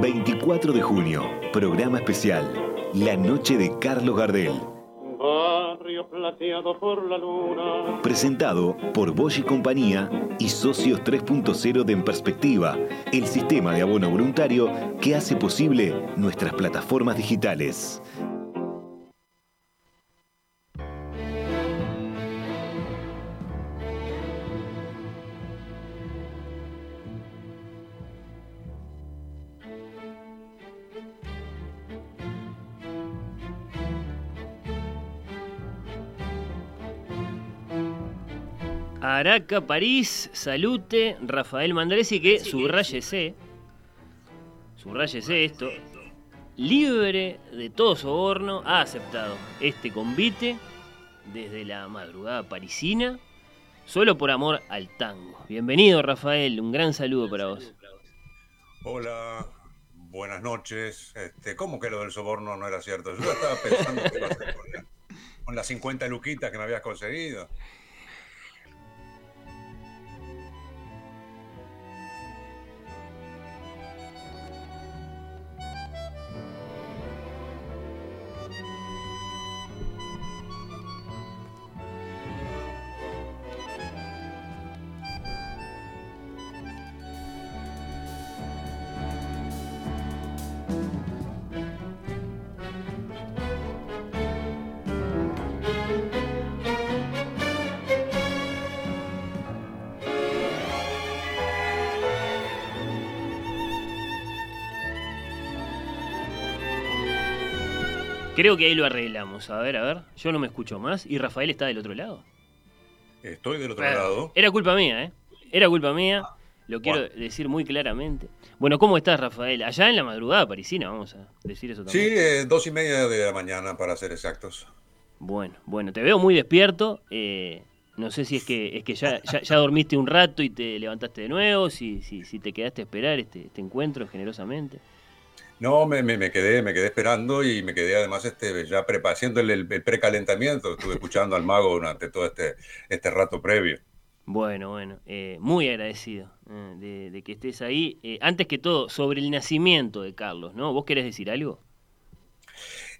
24 de junio, programa especial, La Noche de Carlos Gardel. Barrio plateado por la luna. Presentado por Bosch y Compañía y Socios 3.0 de En Perspectiva, el sistema de abono voluntario que hace posible nuestras plataformas digitales. París, Salute, Rafael Mandresi, que subrayese, subrayese esto, libre de todo soborno, ha aceptado este convite desde la madrugada parisina, solo por amor al tango. Bienvenido, Rafael, un gran saludo para vos. Hola, buenas noches. Este, ¿Cómo que lo del soborno no era cierto? Yo estaba pensando que iba a ser con, la- con las 50 luquitas que me habías conseguido. Creo que ahí lo arreglamos. A ver, a ver. Yo no me escucho más. ¿Y Rafael está del otro lado? Estoy del otro lado. Era culpa mía, ¿eh? Era culpa mía. Lo quiero Bueno. decir muy claramente. Bueno, ¿cómo estás, Rafael? Allá en la madrugada parisina, vamos a decir eso Sí, también. eh, dos y media de la mañana para ser exactos. Bueno, bueno, te veo muy despierto. eh, no sé si es que es que ya, ya, ya dormiste un rato y te levantaste de nuevo, si, si, si te quedaste a esperar este, este encuentro generosamente. No, me, me, me quedé, me quedé esperando y me quedé además este, ya prepa- haciendo el, el precalentamiento. Estuve escuchando al mago durante todo este, este rato previo. Bueno, bueno, eh, muy agradecido eh, de, de que estés ahí. Eh, antes que todo, sobre el nacimiento de Carlos, ¿no? ¿Vos querés decir algo?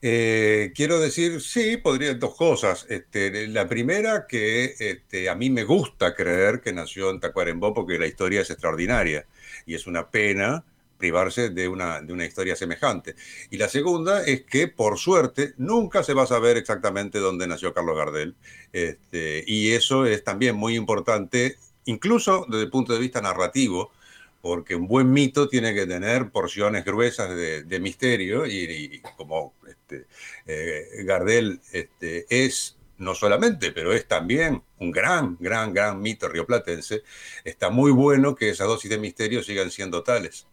Eh, quiero decir, sí, podría dos cosas. Este, la primera, que este, a mí me gusta creer que nació en Tacuarembó porque la historia es extraordinaria y es una pena privarse de una, de una historia semejante. Y la segunda es que, por suerte, nunca se va a saber exactamente dónde nació Carlos Gardel. Este, y eso es también muy importante, incluso desde el punto de vista narrativo, porque un buen mito tiene que tener porciones gruesas de, misterio y, y como este, eh, Gardel este, es no solamente, pero es también un gran, gran, gran mito rioplatense, está muy bueno que esas dosis de misterio sigan siendo tales.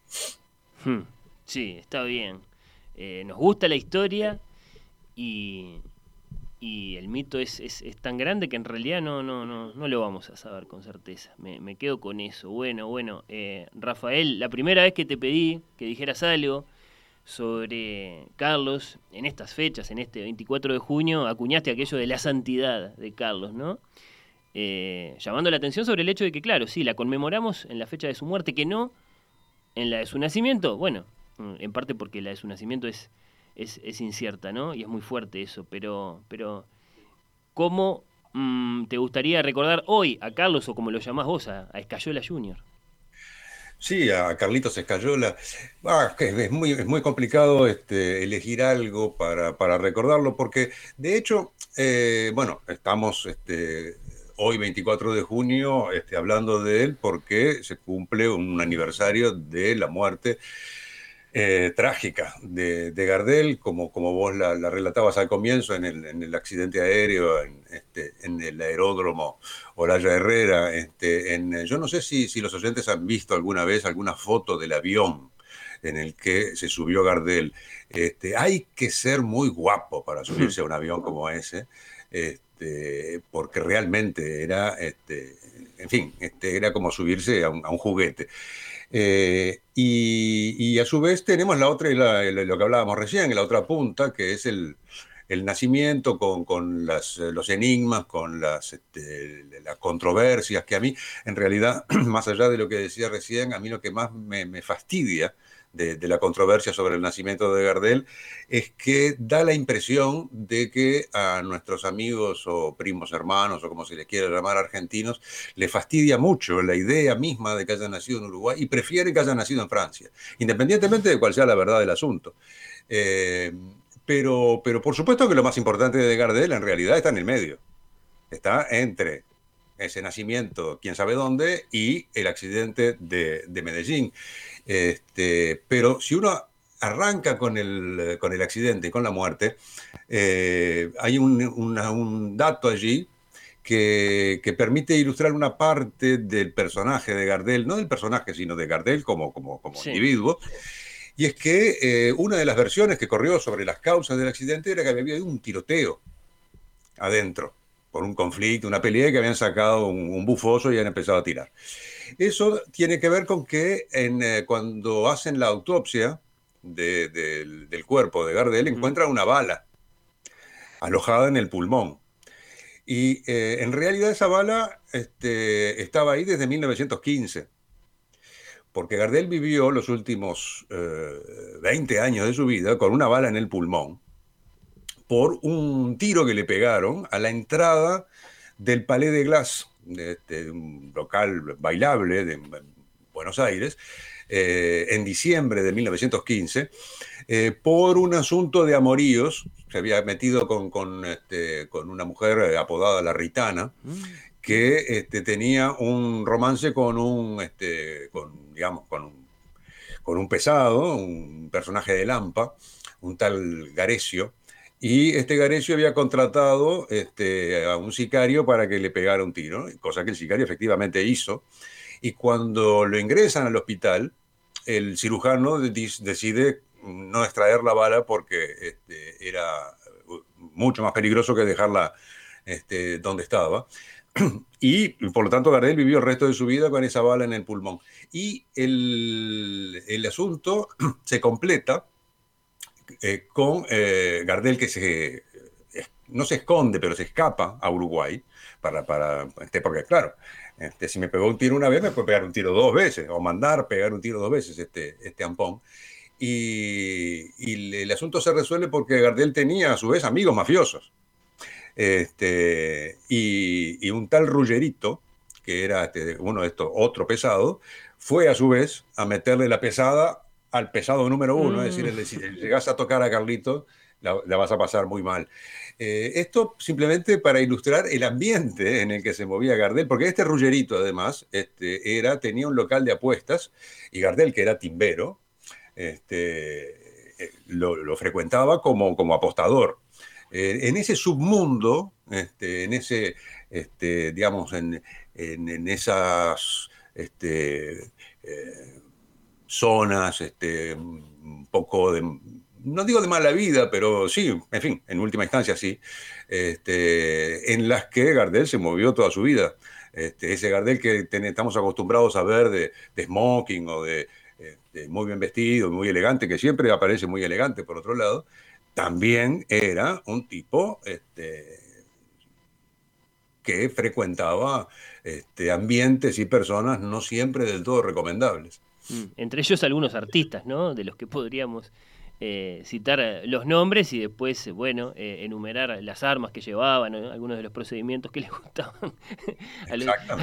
Hmm, Sí, está bien. Eh, nos gusta la historia y, y el mito es, es- es tan grande que en realidad no, no, no, no lo vamos a saber con certeza. Me, me quedo con eso. Bueno, bueno. eh, Rafael, la primera vez que te pedí que dijeras algo sobre Carlos, en estas fechas, en este 24 de junio, acuñaste aquello de la santidad de Carlos, ¿no? Eh, llamando la atención sobre el hecho de que, claro, sí, la conmemoramos en la fecha de su muerte, que no en la de su nacimiento, bueno, mm, en parte porque la de su nacimiento es, es, es incierta, ¿no? Y es muy fuerte eso, pero, pero ¿cómo mm, te gustaría recordar hoy a Carlos, o como lo llamás vos, a, a Escayola Jr.? Sí, a Carlitos Escayola. Ah, es muy, complicado este, elegir algo para, para recordarlo, porque de hecho, eh, bueno, estamos este, hoy 24 de junio este, hablando de él porque se cumple un aniversario de la muerte eh, trágica de, de Gardel, como, como vos la, la relatabas al comienzo en el, en el accidente aéreo, en, este, en el aeródromo Olaya Herrera. Este, en, yo no sé si, si los oyentes han visto alguna vez alguna foto del avión en el que se subió Gardel. Este, hay que ser muy guapo para subirse a un avión como ese, este, porque realmente era, este, en fin, era como subirse a un juguete. Eh, y, y, a su vez tenemos la otra, la, lo que hablábamos recién, la otra punta, que es el, el nacimiento con, con las, los enigmas, con las, este, las, controversias, que a mí, en realidad, más allá de lo que decía recién, a mí lo que más me, me fastidia de, la controversia sobre el nacimiento de Gardel, es que da la impresión de que a nuestros amigos o primos hermanos, o como se les quiera llamar argentinos, le fastidia mucho la idea misma de que haya nacido en Uruguay y prefiere que haya nacido en Francia, independientemente de cuál sea la verdad del asunto. Eh, pero, pero por supuesto que lo más importante de Gardel en realidad está en el medio. Está entre ese nacimiento, quién sabe dónde, y el accidente de, de Medellín. Este, pero si uno arranca con el, con el accidente y con la muerte, eh, hay un, dato allí que, permite ilustrar una parte del personaje de Gardel, no del personaje, sino de Gardel como, como, como individuo. Y es que eh, una de las versiones que corrió sobre las causas del accidente era que había habido un tiroteo adentro, por un conflicto, una pelea que habían sacado un, bufoso y han empezado a tirar. Eso tiene que ver con que eh, cuando hacen la autopsia del cuerpo de Gardel encuentran una bala alojada en el pulmón. Y eh, en realidad esa bala este, estaba ahí desde 1915, porque Gardel vivió los últimos 20 eh, años de su vida con una bala en el pulmón por un tiro que le pegaron a la entrada del Palais de Glass, de, este, un local bailable de Buenos Aires, eh, en diciembre de 1915, eh, por un asunto de amoríos. Se había metido con, este, con, una mujer apodada La Ritana, que este, tenía un romance con un, este, con, digamos, con un, con un pesado, un personaje de Lampa, un tal Garecio, y este Garecio había contratado este, a un sicario para que le pegara un tiro, cosa que el sicario efectivamente hizo. Y cuando lo ingresan al hospital, el cirujano decide no extraer la bala porque este, era mucho más peligroso que dejarla este, donde estaba. Y por lo tanto Gardel vivió el resto de su vida con esa bala en el pulmón. Y el asunto se completa eh, con eh, Gardel que se, no se esconde, pero se escapa a Uruguay, para, para, este, porque claro, este, si me pegó un tiro una vez, me puede pegar un tiro dos veces, o mandar pegar un tiro dos veces este, este ampón. Y, el, asunto se resuelve porque Gardel tenía a su vez amigos mafiosos. Este, y, un tal Ruggerito, que era este, uno de estos, otro pesado, fue a su vez a meterle la pesada al pesado número uno, es decir, mm. si llegas a tocar a Carlito, la, vas a pasar muy mal. Eh, esto simplemente para ilustrar el ambiente en el que se movía Gardel, porque este Ruggerito además este, era, tenía un local de apuestas y Gardel, que era timbero, este, eh, lo, frecuentaba como, como apostador. Eh, en ese submundo, este, en ese, este, digamos, en, en, esas este, zonas, este, un poco de, no digo de mala vida, pero sí, en fin, en última instancia sí, este, en las que Gardel se movió toda su vida. Este, ese Gardel que estamos acostumbrados a ver de, smoking o de, este, muy bien vestido, muy elegante, que siempre aparece muy elegante por otro lado, también era un tipo este, que frecuentaba este, ambientes y personas no siempre del todo recomendables. Mm. Entre ellos algunos artistas, ¿no? De los que podríamos eh, citar eh, los nombres y después, eh, bueno, enumerar las armas que llevaban, algunos de los procedimientos que les gustaban a,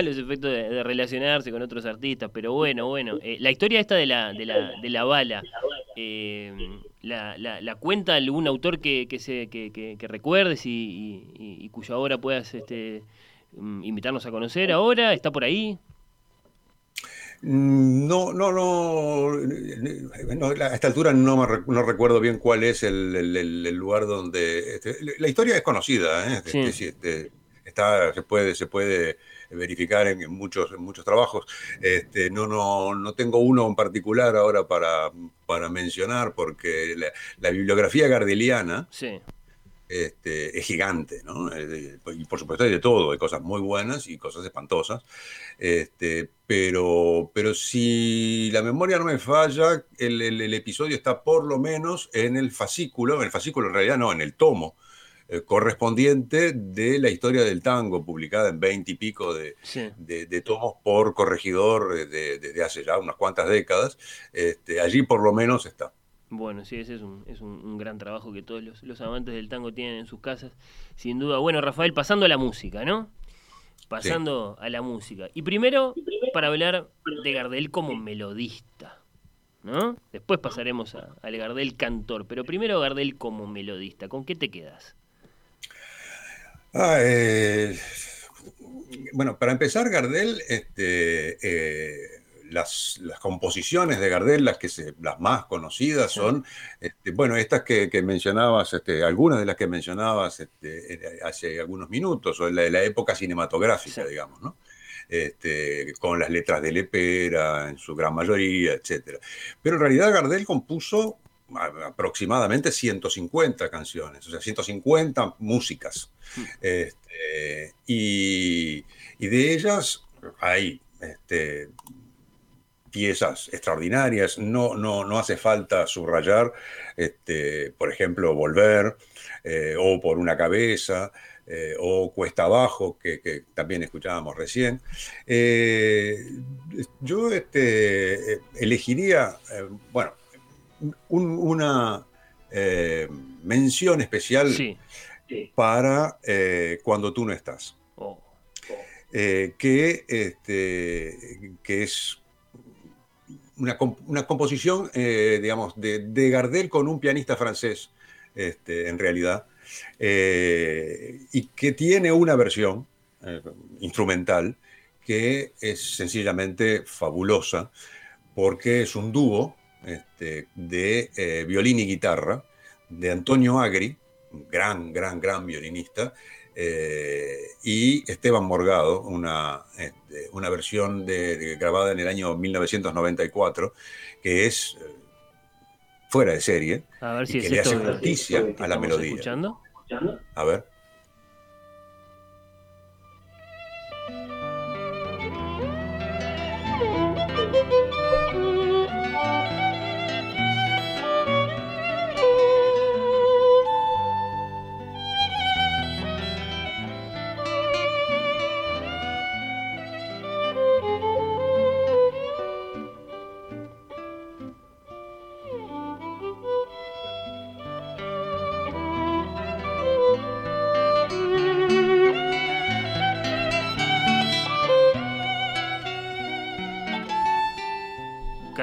los, efectos de, relacionarse con otros artistas. Pero bueno, bueno, la historia esta de la, de la, de la bala, la, la, cuenta algún autor que, que, se, que, que, recuerdes y, y, cuya obra puedas este, mm, invitarnos a conocer ahora, ¿está por ahí? Mm, no, no, no, a esta altura no, no recuerdo bien cuál es el, lugar donde... Este, la historia es conocida, ¿eh? Este, este, está, se, puede, se puede verificar en, muchos, en muchos trabajos. Este, no, no, no tengo uno en particular ahora para, para mencionar porque la, bibliografía gardeliana... Sí este, es gigante, ¿no? Y por supuesto hay de todo, hay cosas muy buenas y cosas espantosas, este, pero, pero si la memoria no me falla, el, episodio está por lo menos en el fascículo, en el fascículo en realidad no, en el tomo eh, correspondiente de la historia del tango, publicada en veinte y pico de, tomos por corregidor desde hace ya unas cuantas décadas. Este, allí por lo menos está. Bueno, sí, ese es un, es un, gran trabajo que todos los, amantes del tango tienen en sus casas, sin duda. Bueno, Rafael, pasando a la música, ¿no? Pasando a la música. Y primero, para hablar de Gardel como melodista, ¿no? Después pasaremos al Gardel cantor, pero primero Gardel como melodista. ¿Con qué te quedas? Ah, eh, bueno, para empezar, Gardel, este, eh, las, composiciones de Gardel, las, que se, las más conocidas son, este, bueno, estas que, mencionabas, este, algunas de las que mencionabas este, hace algunos minutos, o de la, época cinematográfica, digamos, ¿no? Este, con las letras de Lepera en su gran mayoría, etc. Pero en realidad Gardel compuso aproximadamente 150 canciones, o sea, 150 músicas. Hmm. Este, y, y, de ellas hay este, piezas extraordinarias, no, no, no hace falta subrayar, este, por ejemplo, Volver, eh, o Por una cabeza, eh, o Cuesta Abajo, que, también escuchábamos recién. Eh, yo este, elegiría, bueno, una mención especial para Cuando tú no estás. Oh. que, este, que es una, composición, eh, digamos, de, Gardel con un pianista francés, este, en realidad, eh, y que tiene una versión eh, instrumental que es sencillamente fabulosa, porque es un dúo este, de violín y guitarra de Antonio Agri, gran, gran, gran violinista, eh, y Esteban Morgado, una, este, una versión de, grabada en el año 1994, que es eh, fuera de serie, a ver si que le hace justicia a la melodía. ¿Escuchando? A ver.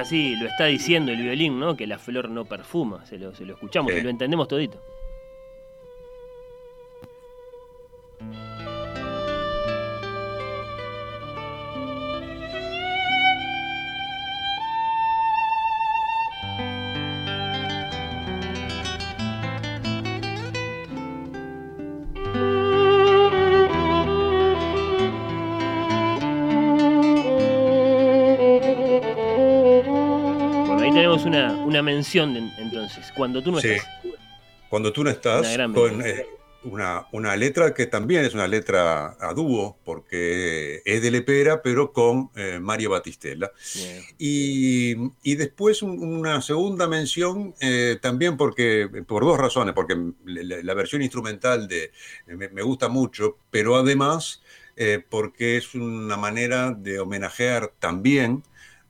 Sí, lo está diciendo el violín, ¿no? Que la flor no perfuma, se lo, se lo escuchamos, se lo entendemos todito. Una, mención entonces, cuando tú no estás. Cuando tú no estás, con eh, una, letra que también es una letra a dúo, porque es de Lepera, pero con eh, Mario Batistella. Y, después una segunda mención eh, también porque, por dos razones, porque la, versión instrumental de, me, gusta mucho, pero además porque es una manera de homenajear también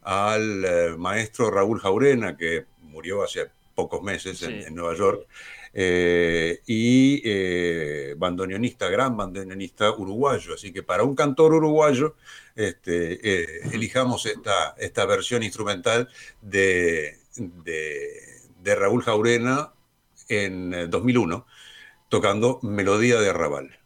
al eh, maestro Raúl Jaurena, que murió hace pocos meses en, Nueva York, eh, y eh, bandoneonista, gran bandoneonista uruguayo. Así que para un cantor uruguayo, este, elijamos esta, esta versión instrumental de, de Raúl Jaurena en 2001, tocando Melodía de Arrabal.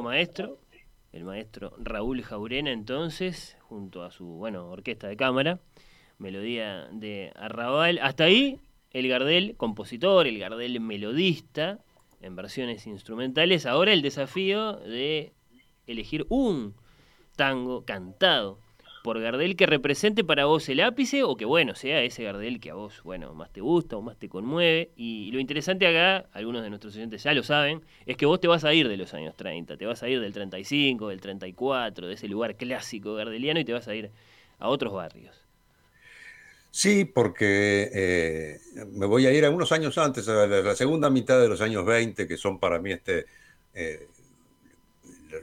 Maestro, el maestro Raúl Jaurena entonces, junto a su, bueno, orquesta de cámara, melodía de Arrabal. Hasta ahí el Gardel compositor, el Gardel melodista, en versiones instrumentales. Ahora el desafío de elegir un tango cantado por Gardel que represente para vos el ápice o que bueno, sea ese Gardel que a vos, bueno, más te gusta o más te conmueve. Y, lo interesante acá, algunos de nuestros oyentes ya lo saben, es que vos te vas a ir de los años 30, te vas a ir del 35, del 34, de ese lugar clásico gardeliano y te vas a ir a otros barrios. Sí, porque eh, me voy a ir a unos años antes, a la, segunda mitad de los años 20, que son para mí este, eh,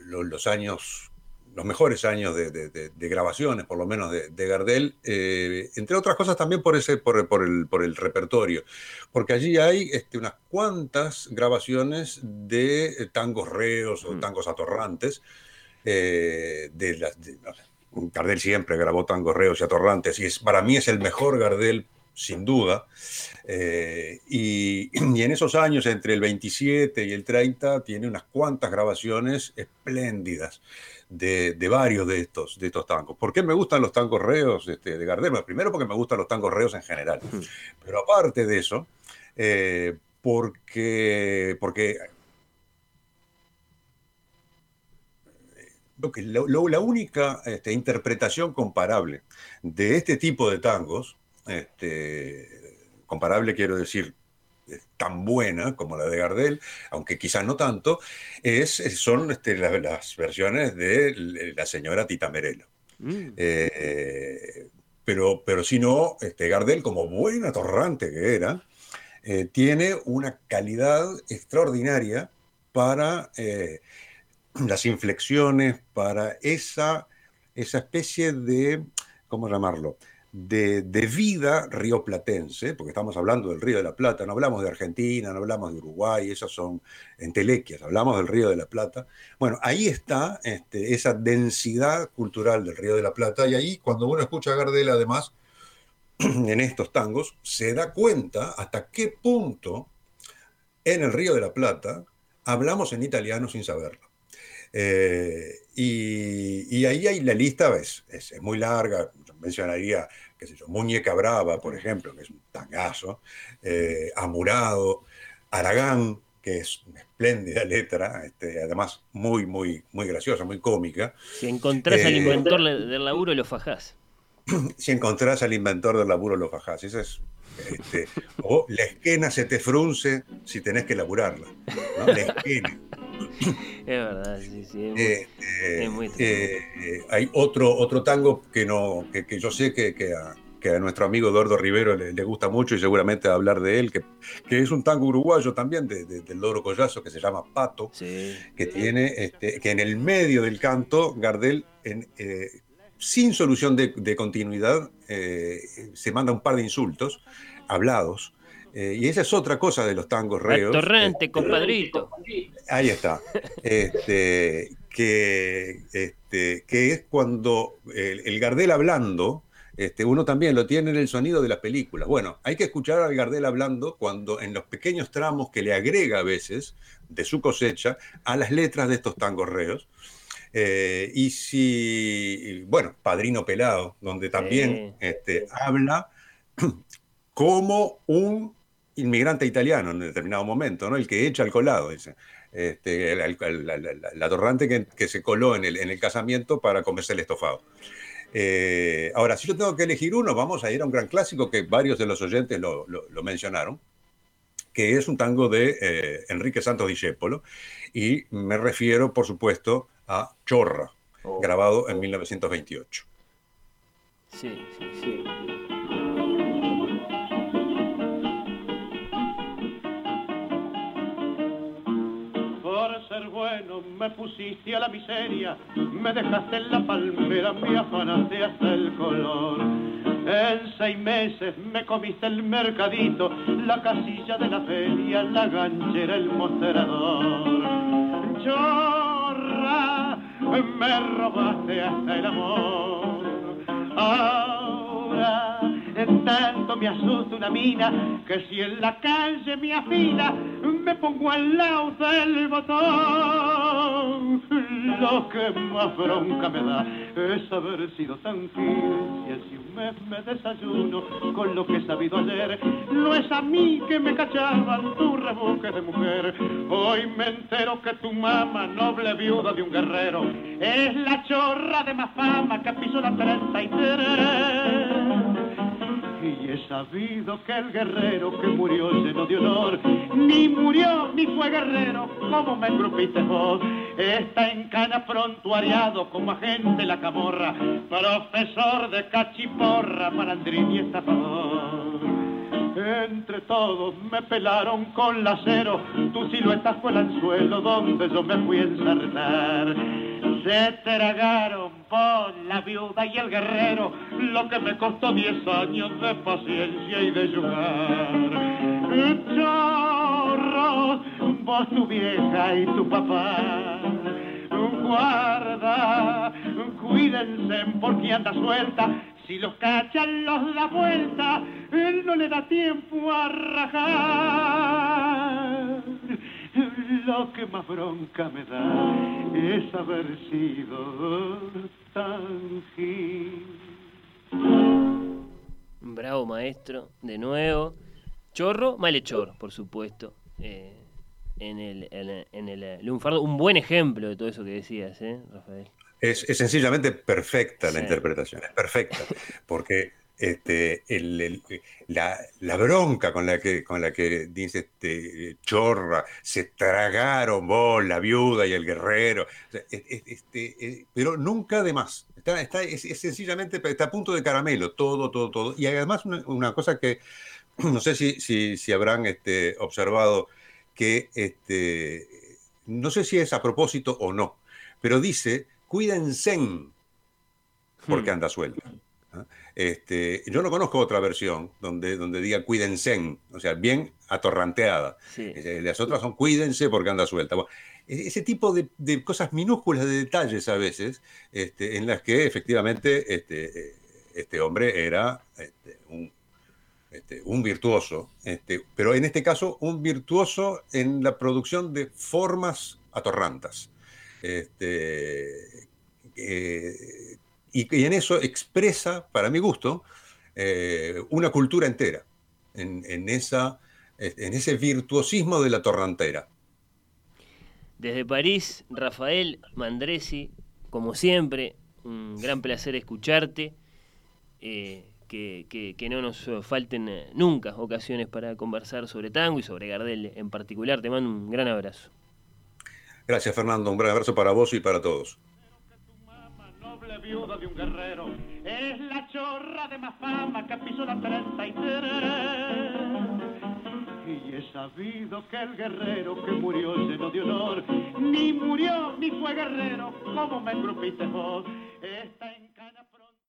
los años los mejores años de, grabaciones, por lo menos de, Gardel, eh, entre otras cosas también por, ese, por, el, por el repertorio, porque allí hay este, unas cuantas grabaciones de tangos reos o mm. tangos atorrantes, eh, de las, Gardel siempre grabó tangos reos y atorrantes, y es, para mí es el mejor Gardel sin duda. Eh, y, y, en esos años, entre el 27 y el 30, tiene unas cuantas grabaciones espléndidas de, varios de estos, de estos tangos. ¿Por qué me gustan los tangos reos este, de Gardel? primero porque me gustan los tangos reos en general, pero aparte de eso, eh, porque, porque la única este, interpretación comparable de este tipo de tangos, este, comparable quiero decir tan buena como la de Gardel, aunque quizás no tanto, es, son este, las, versiones de la señora Tita Merelo. Mm. Eh, pero, pero si no, este, Gardel, como buena torrante que era, eh, tiene una calidad extraordinaria para eh, las inflexiones, para esa, esa especie de, ¿cómo llamarlo? De, vida rioplatense, porque estamos hablando del Río de la Plata, no hablamos de Argentina, no hablamos de Uruguay, esas son entelequias, hablamos del Río de la Plata. Bueno, ahí está este, esa densidad cultural del Río de la Plata, y ahí cuando uno escucha a Gardel, además, en estos tangos, se da cuenta hasta qué punto en el Río de la Plata hablamos en italiano sin saberlo. Eh, y, ahí hay la lista, es, es, muy larga, mencionaría, qué sé yo, Muñeca Brava, por ejemplo, que es un tangazo, eh, Amurado, Aragán, que es una espléndida letra, este, además muy, muy, muy graciosa, muy cómica. Si encontrás al eh, inventor del laburo, lo fajás. Si encontrás al inventor del laburo, lo fajás. Esa es este, o la esquena se te frunce si tenés que laburarla. La esquena. Es verdad, sí, sí. Es muy, eh, eh, eh, hay otro, otro tango que, no, que, yo sé que, que, a, que, a, nuestro amigo Eduardo Rivero le, gusta mucho y seguramente va a hablar de él, que, que es un tango uruguayo también de, del Loro Collazo que se llama Pato, que tiene este, que en el medio del canto Gardel en, sin solución de, de continuidad se manda un par de insultos hablados eh, y esa es otra cosa de los tangos reos. Torrente, eh, compadrito. Ahí está. Este, que, este, que es cuando el, Gardel hablando, este, uno también lo tiene en el sonido de las películas. Bueno, hay que escuchar al Gardel hablando cuando en los pequeños tramos que le agrega a veces de su cosecha a las letras de estos tangos reos. Eh, y si, bueno, Padrino Pelado, donde también este, habla como un inmigrante italiano en determinado momento, ¿no? El que echa al colado, dice. Este, la, torrante que, se coló en el, en el casamiento para comerse el estofado. Eh, ahora, si yo tengo que elegir uno, vamos a ir a un gran clásico que varios de los oyentes lo, mencionaron, que es un tango de eh, Enrique Santos Discépolo, y me refiero, por supuesto, a Chorra, oh. grabado en 1928. Sí, sí, sí. Bueno me pusiste a la miseria, me dejaste en la palmera, me afanaste hasta el color. En seis meses me comiste el mercadito, la casilla de la feria, la ganchera, el mostrador. Chorra, me robaste hasta el amor. Ahora tanto me asusta una mina que si en la calle me afila me pongo al lado del botón. Lo que más bronca me da es haber sido tan fiel. Si hace un mes me desayuno con lo que he sabido ayer, no es a mí que me cachaban tu rebuque de mujer. Hoy me entero que tu mamá, noble viuda de un guerrero, es la chorra de más fama que pisó la 33 y he sabido que el guerrero que murió lleno de honor, ni murió ni fue guerrero, como me engrupiste vos, está en cana prontuariado como agente la camorra, profesor de cachiporra, malandrín y estafador. Entre todos me pelaron con lacero, tu silueta fue el anzuelo donde yo me fui a ensartar. Se tragaron por la viuda y el guerrero, lo que me costó diez años de paciencia y de jugar. Chorros, vos tu vieja y tu papá, guarda, cuídense porque anda suelta, si los cachan los da vuelta, él no le da tiempo a rajar. Lo que más bronca me da es haber sido tan. Bravo maestro, de nuevo. Chorro, malhechor, por supuesto. Eh, en el, en, el, lunfardo, un buen ejemplo de todo eso que decías, ¿eh, Rafael? Es, sencillamente perfecta la interpretación, es perfecta, porque este, la, bronca con la que, con la que dice este, Chorra, se tragaron vos, la viuda y el guerrero, este, pero nunca de más. Está, está, es, sencillamente, está a punto de caramelo, todo, todo, todo. Y además una, cosa que no sé si, si, si habrán este, observado, que este, no sé si es a propósito o no, pero dice, cuídense porque hmm. anda suelta. Este, yo no conozco otra versión donde, donde diga cuídense, o sea, bien atorranteada. Eh, las otras son cuídense porque anda suelta. E-, ese tipo de, cosas minúsculas, de detalles a veces, este, en las que efectivamente este, este hombre era este, un, este, un, virtuoso, pero en este caso un virtuoso en la producción de formas atorrantas. Este, eh, y, en eso expresa, para mi gusto, eh, una cultura entera, en, esa, en ese virtuosismo de la torrantera. Desde París, Rafael Mandresi, como siempre, un gran placer escucharte. Eh, que, que, no nos falten nunca ocasiones para conversar sobre tango y sobre Gardel en particular. Te mando un gran abrazo. Gracias, Fernando. Un gran abrazo para vos y para todos viuda de un guerrero, es la chorra de más fama que pisó la 33. Y he sabido que el guerrero que murió lleno de honor, ni murió ni fue guerrero, como me engrupiste vos. Esta